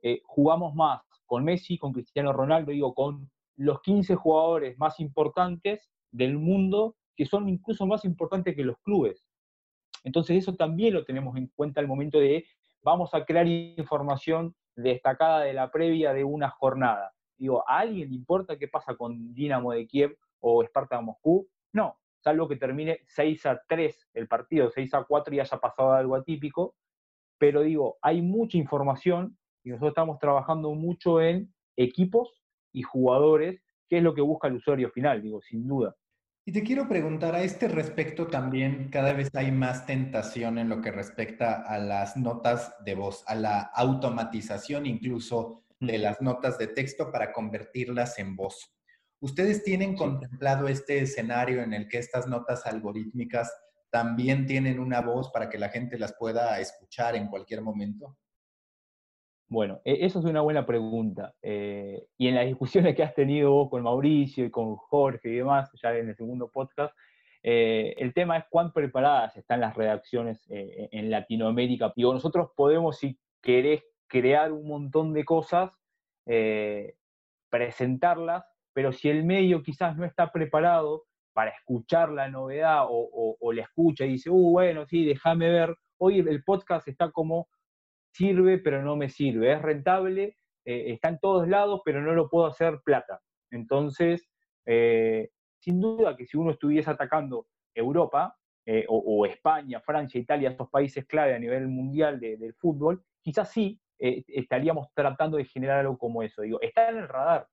A: eh, jugamos más con Messi, con Cristiano Ronaldo, digo, con los 15 jugadores más importantes del mundo, que son incluso más importantes que los clubes. Entonces eso también lo tenemos en cuenta al momento de vamos a crear información destacada de la previa de una jornada. Digo, ¿a alguien le importa qué pasa con Dinamo de Kiev o Esparta Moscú? No, salvo que termine 6 a 3 el partido, 6 a 4 y haya pasado algo atípico. pero digo, hay mucha información y nosotros estamos trabajando mucho en equipos y jugadores, que es lo que busca el usuario final, digo, sin duda.
B: Y te quiero preguntar, a este respecto también cada vez hay más tentación en lo que respecta a las notas de voz, a la automatización incluso de las notas de texto para convertirlas en voz. ¿Ustedes tienen contemplado este escenario en el que estas notas algorítmicas también tienen una voz para que la gente las pueda escuchar en cualquier momento?
A: Bueno, e, eso es una buena pregunta. Eh, y en las discusiones que has tenido vos con Mauricio y con Jorge y demás, ya en el segundo podcast, eh, el tema es cuán preparadas están las redacciones eh, en Latinoamérica. Digo, nosotros podemos, si querés, crear un montón de cosas, presentarlas, pero si el medio quizás no está preparado para escuchar la novedad o, la escucha y dice, uh, bueno, sí, déjame ver, hoy el podcast está como sirve pero no me sirve, es rentable, eh, está en todos lados pero no lo puedo hacer plata. Entonces, eh, sin duda que si uno estuviese atacando Europa eh, o, España, Francia, Italia, estos países clave a nivel mundial del fútbol, quizás sí estaríamos tratando de generar algo como eso. Digo, está en el radar,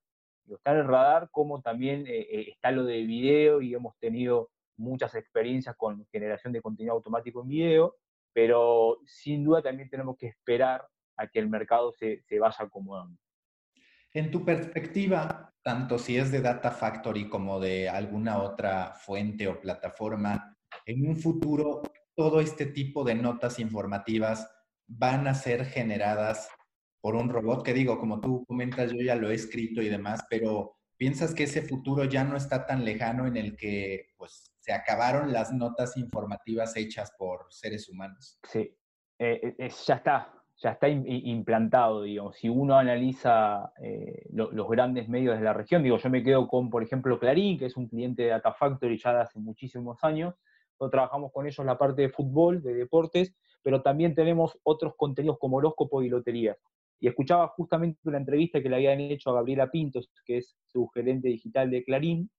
A: está en el radar como también está lo de video y hemos tenido muchas experiencias con generación de contenido automático en video, pero sin duda también tenemos que esperar a que el mercado se, vaya acomodando.
B: En tu perspectiva, tanto si es de Data Factory como de alguna otra fuente o plataforma, en un futuro todo este tipo de notas informativas van a ser generadas por un robot, que digo, como tú comentas, yo ya lo he escrito y demás, pero ¿piensas que ese futuro ya no está tan lejano en el que pues se acabaron las notas informativas hechas por seres humanos.
A: Sí, eh, eh, ya está, ya está implantado, digamos. Si uno analiza eh, los grandes medios de la región, digo, yo me quedo con, por ejemplo, Clarín, que es un cliente de Data Factory ya de hace muchísimos años. Nosotros trabajamos con ellos la parte de fútbol, de deportes, pero también tenemos otros contenidos como horóscopo y loterías. Y escuchaba justamente una entrevista que le habían hecho a Gabriela Pintos, que es su gerente digital de Clarín,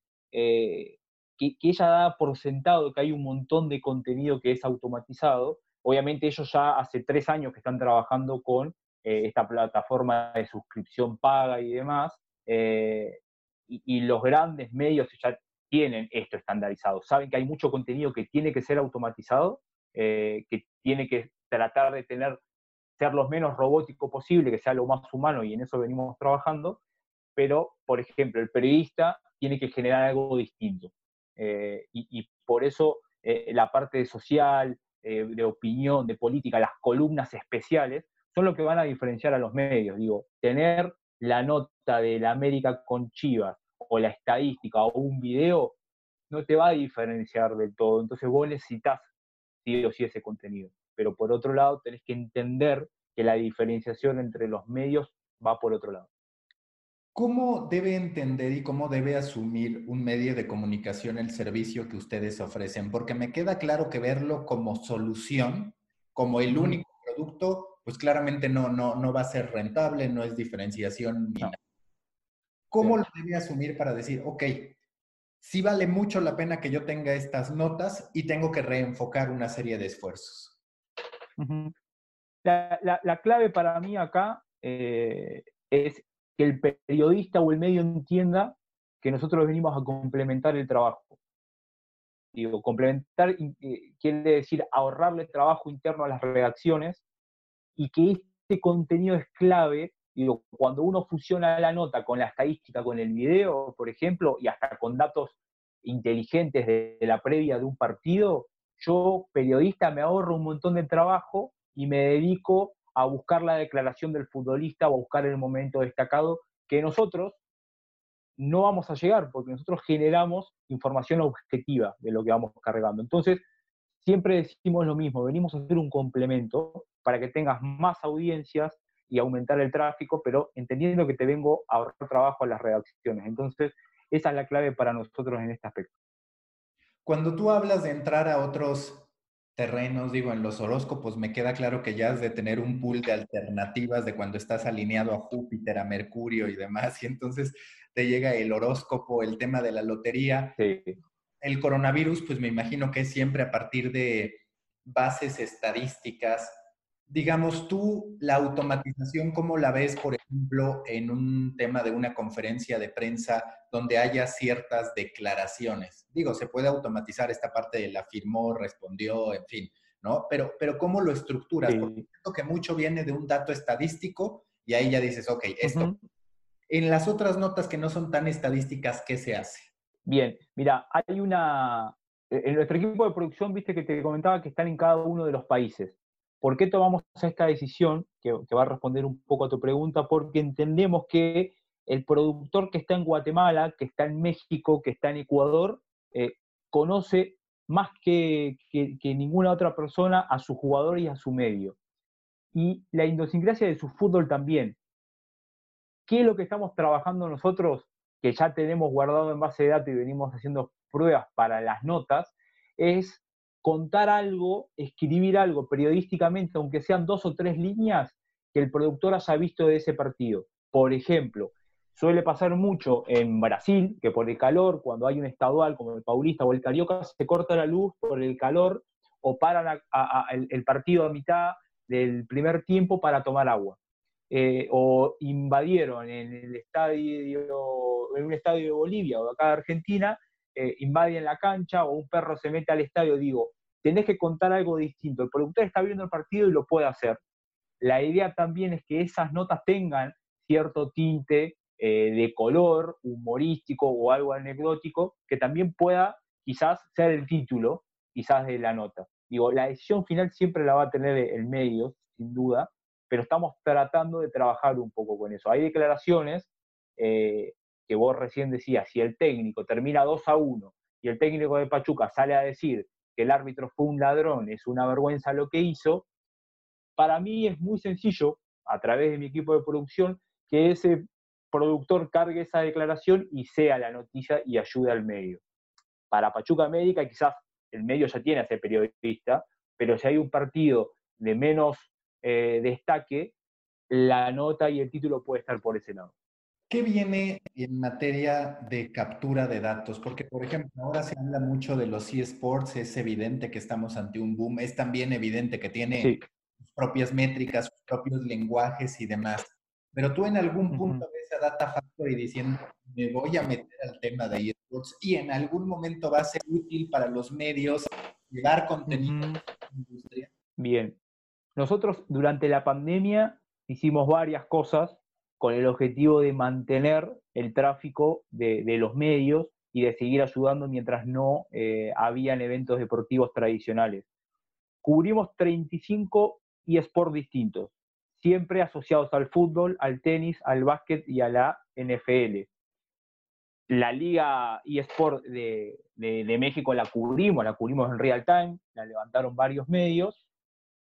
A: que, ella da por sentado que hay un montón de contenido que es automatizado. Obviamente ellos ya hace tres años que están trabajando con eh, esta plataforma de suscripción paga y demás, eh, y, los grandes medios ya tienen esto estandarizado, saben que hay mucho contenido que tiene que ser automatizado, eh, que tiene que tratar de tener, ser lo menos robótico posible, que sea lo más humano, y en eso venimos trabajando, pero, por ejemplo, el periodista tiene que generar algo distinto. Eh, y, por eso eh, la parte social, eh, de opinión, de política, las columnas especiales, son lo que van a diferenciar a los medios. Digo, tener la nota de la América con Chivas o la estadística o un video no te va a diferenciar del todo. Entonces vos necesitas sí sí ese contenido. Pero por otro lado, tenés que entender que la diferenciación entre los medios va por otro lado.
B: ¿Cómo debe entender y cómo debe asumir un medio de comunicación el servicio que ustedes ofrecen? Porque me queda claro que verlo como solución, como el único producto, pues claramente no, no, no va a ser rentable, no es diferenciación. Ni nada. ¿Cómo lo debe asumir para decir, ok, sí vale mucho la pena que yo tenga estas notas y tengo que reenfocar una serie de esfuerzos?
A: la, clave para mí acá eh, es que el periodista o el medio entienda que nosotros venimos a complementar el trabajo. Digo, complementar eh, quiere decir ahorrarle trabajo interno a las redacciones y que este contenido es clave. Digo, cuando uno fusiona la nota con la estadística, con el video, por ejemplo, y hasta con datos inteligentes de la previa de un partido, yo, periodista, me ahorro un montón de trabajo y me dedico a buscar la declaración del futbolista o a buscar el momento destacado que nosotros no vamos a llegar porque nosotros generamos información objetiva de lo que vamos cargando. Entonces, siempre decimos lo mismo, venimos a hacer un complemento para que tengas más audiencias y aumentar el tráfico, pero entendiendo que te vengo a ahorrar trabajo a las redacciones. Entonces, esa es la clave para nosotros en este aspecto.
B: Cuando tú hablas de entrar a otros terrenos, digo, en los horóscopos me queda claro que ya has de tener un pool de alternativas de cuando estás alineado a Júpiter, a Mercurio y demás, y entonces te llega el horóscopo, el tema de la lotería. El coronavirus, pues me imagino que es siempre a partir de bases estadísticas digamos tú, la automatización, ¿cómo la ves, por ejemplo, en un tema de una conferencia de prensa donde haya ciertas declaraciones? Digo, se puede automatizar esta parte de la firmó, respondió, en fin, ¿no? Pero, pero ¿cómo lo estructuras? Porque siento que mucho viene de un dato estadístico y ahí ya dices, ok, esto. En las otras notas que no son tan estadísticas, ¿qué se hace?
A: Bien, mira, hay una... En nuestro equipo de producción, viste que te comentaba que están en cada uno de los países. ¿Por qué tomamos esta decisión? Que, va a responder un poco a tu pregunta, porque entendemos que el productor que está en Guatemala, que está en México, que está en Ecuador, eh, conoce más que, ninguna otra persona a su jugador y a su medio. Y la idiosincrasia de su fútbol también. ¿Qué es lo que estamos trabajando nosotros, que ya tenemos guardado en base de datos y venimos haciendo pruebas para las notas? Es contar algo, escribir algo periodísticamente, aunque sean dos o tres líneas, que el productor haya visto de ese partido. Por ejemplo, suele pasar mucho en Brasil, que por el calor, cuando hay un estadual como el Paulista o el Carioca, se corta la luz por el calor o paran el, partido a mitad del primer tiempo para tomar agua. Eh, o invadieron en el estadio, en un estadio de Bolivia o acá de Argentina, eh, invaden la cancha o un perro se mete al estadio, digo, tenés que contar algo distinto. El productor está viendo el partido y lo puede hacer. La idea también es que esas notas tengan cierto tinte eh, de color humorístico o algo anecdótico que también pueda quizás ser el título, quizás de la nota. Digo, la decisión final siempre la va a tener el medio, sin duda, pero estamos tratando de trabajar un poco con eso. Hay declaraciones eh, que vos recién decías, si el técnico termina 2 a 1 y el técnico de Pachuca sale a decir que el árbitro fue un ladrón, es una vergüenza lo que hizo, para mí es muy sencillo, a través de mi equipo de producción, que ese productor cargue esa declaración y sea la noticia y ayude al medio. Para Pachuca América quizás el medio ya tiene a ese periodista, pero si hay un partido de menos eh, destaque, la nota y el título puede estar por ese lado.
B: ¿Qué viene en materia de captura de datos? Porque, por ejemplo, ahora se habla mucho de los eSports, es evidente que estamos ante un boom, es también evidente que tiene sus propias métricas, sus propios lenguajes y demás. Pero tú en algún punto ves a Data Factory diciendo, me voy a meter al tema de eSports y en algún momento va a ser útil para los medios llevar contenido a la industria.
A: Bien. Nosotros durante la pandemia hicimos varias cosas con el objetivo de mantener el tráfico de, los medios y de seguir ayudando mientras no eh, habían eventos deportivos tradicionales. Cubrimos 35 eSports distintos, siempre asociados al fútbol, al tenis, al básquet y a la NFL. La liga eSport de, de México la cubrimos, la cubrimos en real time, la levantaron varios medios.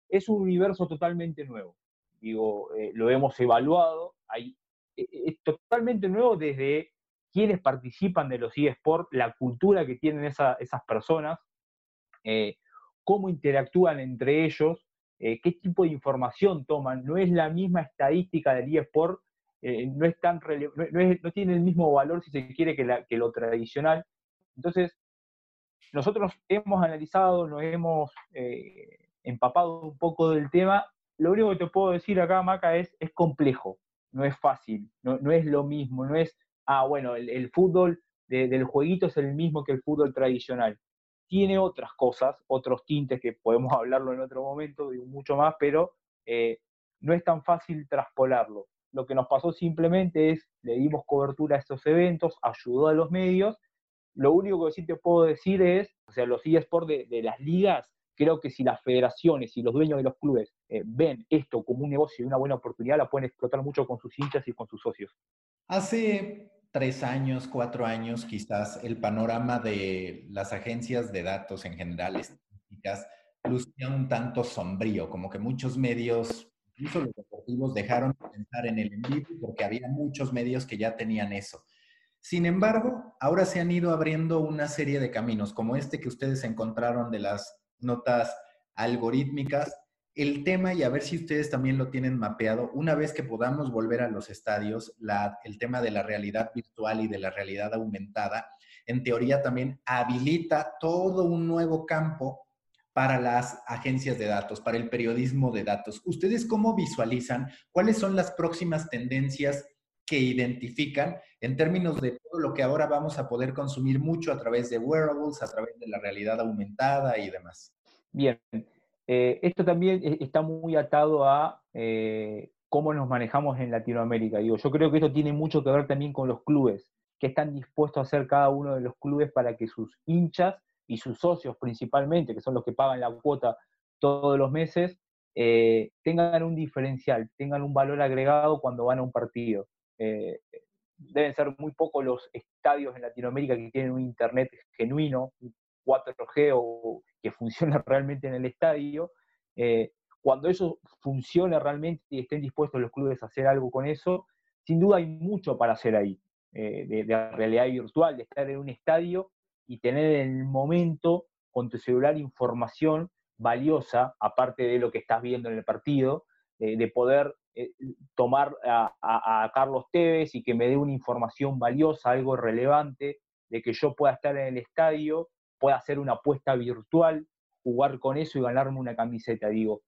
A: Es un universo totalmente nuevo digo, eh, lo hemos evaluado, e, e, es totalmente nuevo desde quienes participan de los eSports, la cultura que tienen esas personas, eh, cómo interactúan entre ellos, eh, qué tipo de información toman. No es la misma estadística del eSport, no, es tan no, tiene el mismo valor, si se quiere, que, que lo tradicional. Entonces, nosotros hemos analizado, nos hemos empapado un poco del tema lo único que te puedo decir acá, Maca, es, es complejo, no es fácil, no, es lo mismo, no es, ah, bueno, el, fútbol del jueguito es el mismo que el fútbol tradicional. Tiene otras cosas, otros tintes que podemos *laughs* hablarlo en otro momento, digo, mucho más, pero eh, no es tan fácil traspolarlo. Lo que nos pasó simplemente es, le dimos cobertura a estos eventos, ayudó a los medios. Lo único que sí te puedo decir es, o sea, los eSports de, de las ligas creo que si las federaciones y los dueños de los clubes eh, ven esto como un negocio y una buena oportunidad, la pueden explotar mucho con sus hinchas y con sus socios.
B: Hace tres años, cuatro años, quizás el panorama de las agencias de datos en general, estadísticas, lucía un tanto sombrío, como que muchos medios, incluso los deportivos, dejaron de pensar en el envío porque había muchos medios que ya tenían eso. Sin embargo, ahora se han ido abriendo una serie de caminos, como este que ustedes encontraron de las notas algorítmicas. El tema, y a ver si ustedes también lo tienen mapeado, una vez que podamos volver a los estadios, el tema de la realidad virtual y de la realidad aumentada, en teoría también habilita todo un nuevo campo para las agencias de datos, para el periodismo de datos. ¿Ustedes cómo visualizan cuáles son las próximas tendencias que identifican en términos de todo lo que ahora vamos a poder consumir mucho a través de wearables, a través de la realidad aumentada y demás?
A: Bien, eh, esto también e-, está muy atado a eh, cómo nos manejamos en Latinoamérica. Digo, yo creo que esto tiene mucho que ver también con los clubes, que están dispuestos a hacer cada uno de los clubes para que sus hinchas y sus socios principalmente, que son los que pagan la cuota todos los meses, eh, tengan un diferencial, tengan un valor agregado cuando van a un partido. Eh, deben ser muy pocos los estadios en Latinoamérica que tienen un internet genuino, un 4G o que funciona *laughs* realmente en el estadio. Eh, cuando eso funcione realmente y estén dispuestos los clubes a hacer algo con eso, sin duda hay mucho para hacer ahí, de, de, realidad virtual, de estar en un estadio y tener en el momento con tu celular información valiosa, aparte de lo que estás viendo en el partido, de poder eh, tomar a, Carlos Tevez y que me dé una información valiosa, algo relevante, de que yo pueda estar en el estadio, pueda hacer una apuesta virtual, jugar con eso y ganarme una camiseta. Digo,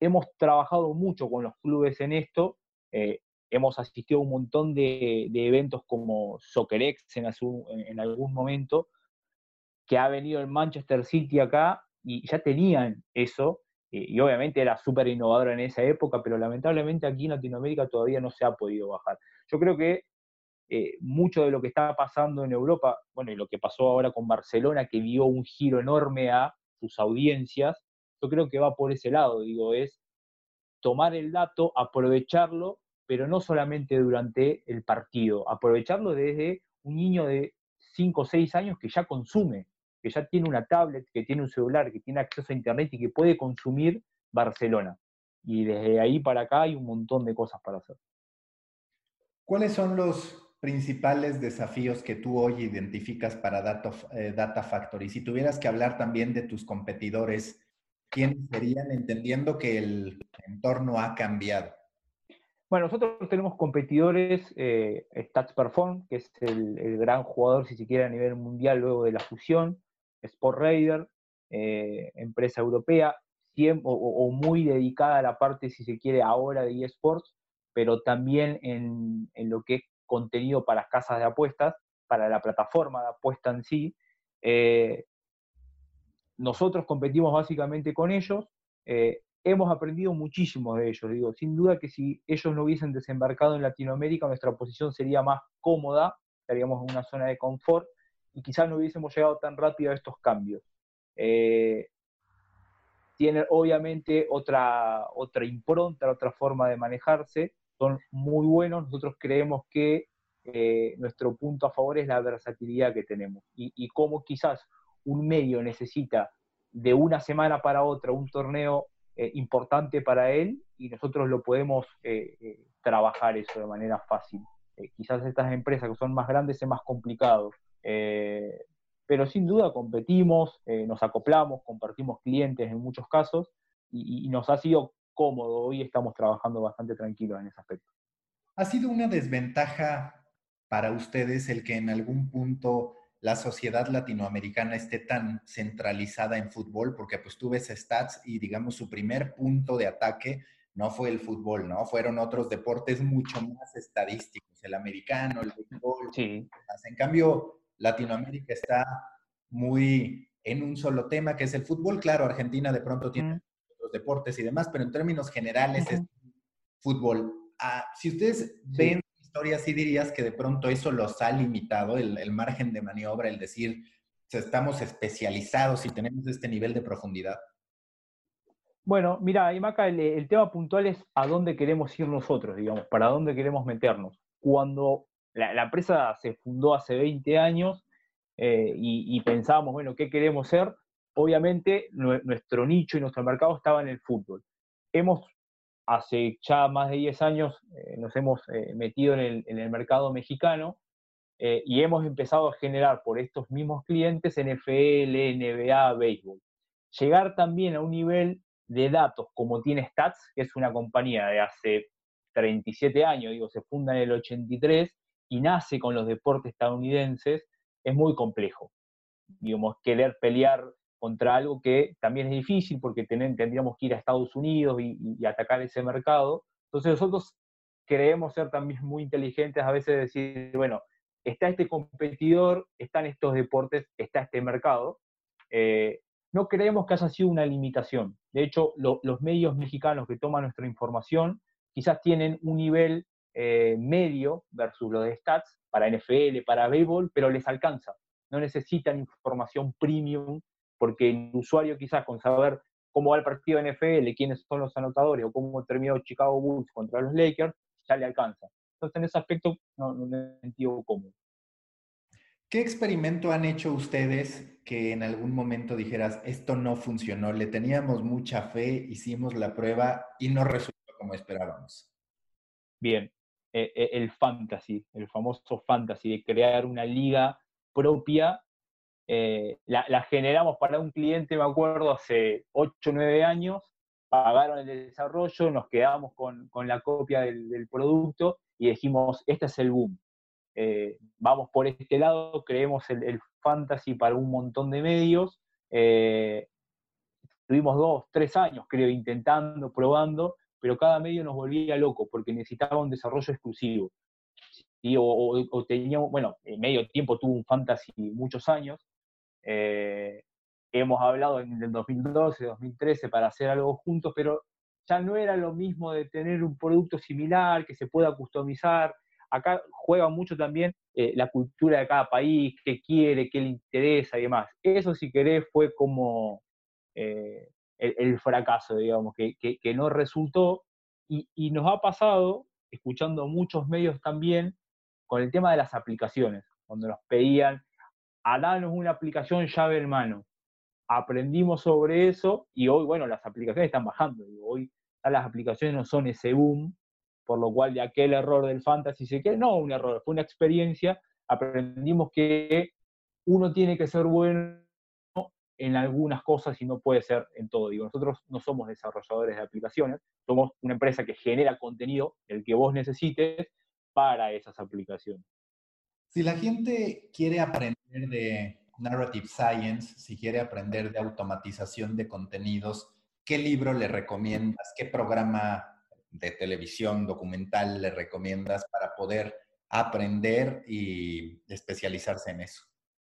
A: hemos trabajado mucho con los clubes en esto, eh, hemos asistido a un montón de, eventos como SoccerX en, en, algún momento, que ha venido el Manchester City acá y ya tenían eso, y obviamente era súper innovadora en esa época, pero lamentablemente aquí en Latinoamérica todavía no se ha podido bajar. Yo creo que eh, mucho de lo que está pasando en Europa, bueno, y lo que pasó ahora con Barcelona, que dio un giro enorme a sus audiencias, yo creo que va por ese lado, digo, es tomar el dato, aprovecharlo, pero no solamente durante el partido, aprovecharlo desde un niño de 5 o 6 años que ya consume que ya tiene una tablet, que tiene un celular, que tiene acceso a Internet y que puede consumir Barcelona. Y desde ahí para acá hay un montón de cosas para hacer.
B: ¿Cuáles son los principales desafíos que tú hoy identificas para Data, eh, Data Factory? Si tuvieras que hablar también de tus competidores, ¿quiénes serían entendiendo que el entorno ha cambiado?
A: Bueno, nosotros tenemos competidores, eh, Stats Perform, que es el, el, gran jugador, si se quiere, a nivel mundial luego de la fusión. Sport Raider, eh, empresa europea, o, muy dedicada a la parte, si se quiere, ahora de eSports, pero también en, lo que es contenido para casas de apuestas, para la plataforma de apuesta en sí. Eh, nosotros competimos básicamente con ellos. Eh, hemos aprendido muchísimo de ellos. Digo, sin duda que si ellos no hubiesen desembarcado en Latinoamérica, nuestra posición sería más cómoda, estaríamos en una zona de confort, y quizás no hubiésemos llegado tan rápido a estos cambios. Eh, tienen obviamente otra, otra impronta, otra forma de manejarse, son muy buenos, nosotros creemos que eh, nuestro punto a favor es la versatilidad que tenemos y, y cómo quizás un medio necesita de una semana para otra un torneo eh, importante para él y nosotros lo podemos trabajar eso de manera fácil. quizás estas empresas que son más grandes es más complicado, eh, pero sin duda competimos, eh, nos acoplamos, compartimos clientes en muchos casos y, nos ha sido cómodo. Hoy estamos trabajando bastante tranquilos en ese aspecto.
B: ¿Ha sido una desventaja para ustedes el que en algún punto la sociedad latinoamericana esté tan centralizada en fútbol? Porque pues tú ves stats y digamos su primer punto de ataque no fue el fútbol, ¿no? Fueron otros deportes mucho más estadísticos, el americano, el fútbol. Sí. En cambio, Latinoamérica está muy en un solo tema, que es el fútbol. Claro, Argentina de pronto tiene otros deportes y demás, pero en términos generales es fútbol. Ah, si ustedes ven historia, sí dirías que de pronto eso los ha limitado, el, margen de maniobra, el decir, estamos especializados y tenemos este nivel de profundidad.
A: Bueno, mira, Imaca, el, el tema puntual es a dónde queremos ir nosotros, digamos, para dónde queremos meternos. Cuando la, empresa se fundó hace 20 años eh, y, pensábamos, bueno, ¿qué queremos ser? Obviamente nuestro nicho y nuestro mercado estaba en el fútbol. Hemos, hace ya más de 10 años, eh, nos hemos eh, metido en el, en el, mercado mexicano y hemos empezado a generar por estos mismos clientes NFL, NBA, béisbol. Llegar también a un nivel de datos como tiene Stats, que es una compañía de hace 37 años, digo, se funda en el 83, y nace con los deportes estadounidenses, es muy complejo. Digamos, querer pelear contra algo que también es difícil porque tendríamos que ir a Estados Unidos y, atacar ese mercado. Entonces nosotros creemos ser también muy inteligentes a veces decir, bueno, está este competidor, están estos deportes, está este mercado. Eh, no creemos que haya sido una limitación. De hecho, los medios mexicanos que toman nuestra información quizás tienen un nivel eh, medio versus lo de stats para NFL, para béisbol, pero les alcanza. No necesitan información premium porque el usuario quizás con saber cómo va el partido de NFL, quiénes son los anotadores o cómo terminó Chicago Bulls contra los Lakers, ya le alcanza. Entonces, en ese aspecto, no, no un sentido común.
B: ¿Qué experimento han hecho ustedes que en algún momento dijeras, esto no funcionó, le teníamos mucha fe, hicimos la prueba y no resultó como esperábamos?
A: Bien, eh, eh, el fantasy, el famoso fantasy de crear una liga propia eh, la, generamos para un cliente, me acuerdo, hace 8 o 9 años, pagaron el desarrollo, nos quedamos con, la copia del, producto y dijimos, este es el boom. Vamos por este lado, creemos el, fantasy para un montón de medios. Estuvimos dos, tres años, creo, intentando, probando, pero cada medio nos volvía loco porque necesitaba un desarrollo exclusivo. O, o, teníamos, bueno, medio tiempo tuvo un fantasy muchos años, eh, hemos hablado en el 2012, 2013 para hacer algo juntos, pero ya no era lo mismo de tener un producto similar que se pueda customizar. Acá juega mucho también eh, la cultura de cada país, qué quiere, qué le interesa y demás. Eso, si querés, fue como eh, el, fracaso, digamos, que, no resultó. Y, nos ha pasado, escuchando muchos medios también, con el tema de las aplicaciones, cuando nos pedían a darnos una aplicación llave en mano. Aprendimos sobre eso y hoy, bueno, las aplicaciones están bajando. Hoy las aplicaciones no son ese boom, por lo cual de aquel error del fantasy se queda, no un error, fue una experiencia. Aprendimos que uno tiene que ser bueno en algunas cosas y no puede ser en todo. Digo, nosotros no somos desarrolladores de aplicaciones, somos una empresa que genera contenido, el que vos necesites, para esas aplicaciones.
B: Si la gente quiere aprender de Narrative Science, si quiere aprender de automatización de contenidos, ¿qué libro le recomiendas? ¿Qué programa de televisión documental le recomiendas para poder aprender y especializarse en eso?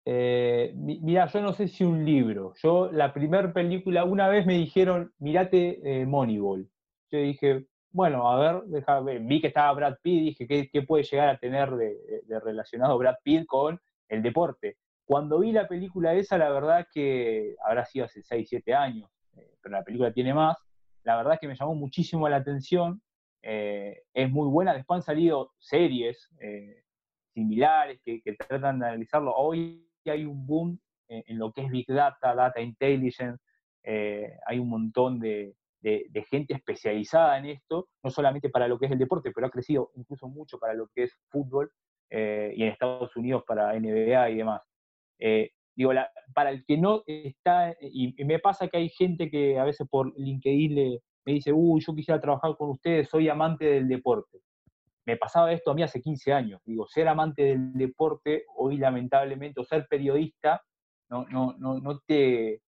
A: Eh, mira, yo no sé si un libro. Yo la primera película, una vez me dijeron, mirate eh, Moneyball. Yo dije, bueno, a ver, deja, vi que estaba Brad Pitt, dije, ¿qué, puede llegar a tener de, relacionado Brad Pitt con el deporte? Cuando vi la película esa, la verdad que habrá sido hace 6, 7 años, eh, pero la película tiene más, la verdad que me llamó muchísimo la atención, eh, es muy buena, después han salido series similares que, tratan de analizarlo. Hoy hay un boom en lo que es Big Data, Data Intelligence, hay un montón de, de, gente especializada en esto, no solamente para lo que es el deporte, pero ha crecido incluso mucho para lo que es fútbol eh, y en Estados Unidos para NBA y demás. Eh, digo, para el que no está, y, me pasa que hay gente que a veces por LinkedIn me dice, uy, yo quisiera trabajar con ustedes, soy amante del deporte. Me pasaba esto a mí hace 15 años. Digo, ser amante del deporte, hoy lamentablemente, o ser periodista, no, no, no, no, te,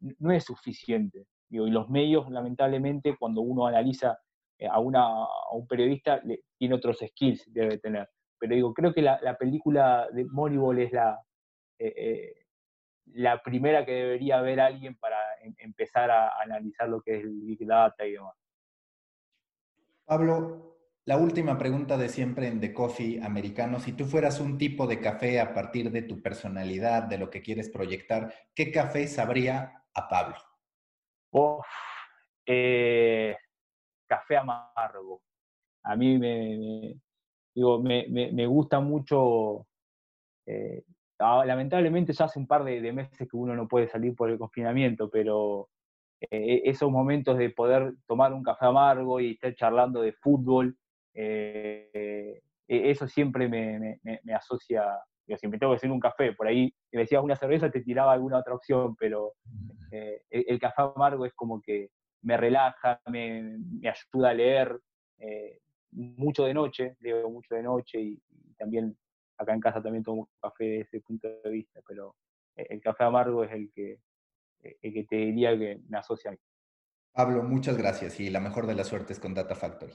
A: no es suficiente y los medios, lamentablemente, cuando uno analiza eh, a, una, a un periodista, tiene otros skills, debe tener. Pero digo, creo que la, película de Moneyball es la, eh, eh, la primera que debería ver alguien para em, empezar a analizar lo que es el Big Data y demás.
B: Pablo, la última pregunta de siempre en The Coffee americano. Si tú fueras un tipo de café a partir de tu personalidad, de lo que quieres proyectar, ¿qué café sabría a Pablo?
A: Eh, café amargo. A mí me, digo, me, gusta mucho. Eh, ah, lamentablemente ya hace un par de, meses que uno no puede salir por el confinamiento, pero eh, esos momentos de poder tomar un café amargo y estar charlando de fútbol, e, eso siempre me, asocia Digo, si me tengo que hacer un café, por ahí si me decías una cerveza te tiraba alguna otra opción, pero eh, el, café amargo es como que me relaja, me, ayuda a leer eh, mucho de noche, leo mucho de noche y, también acá en casa también tomo café desde ese punto de vista, pero el café amargo es el que el que te diría que me asocia a mí.
B: Pablo, muchas gracias y la mejor de las suertes con Data Factory.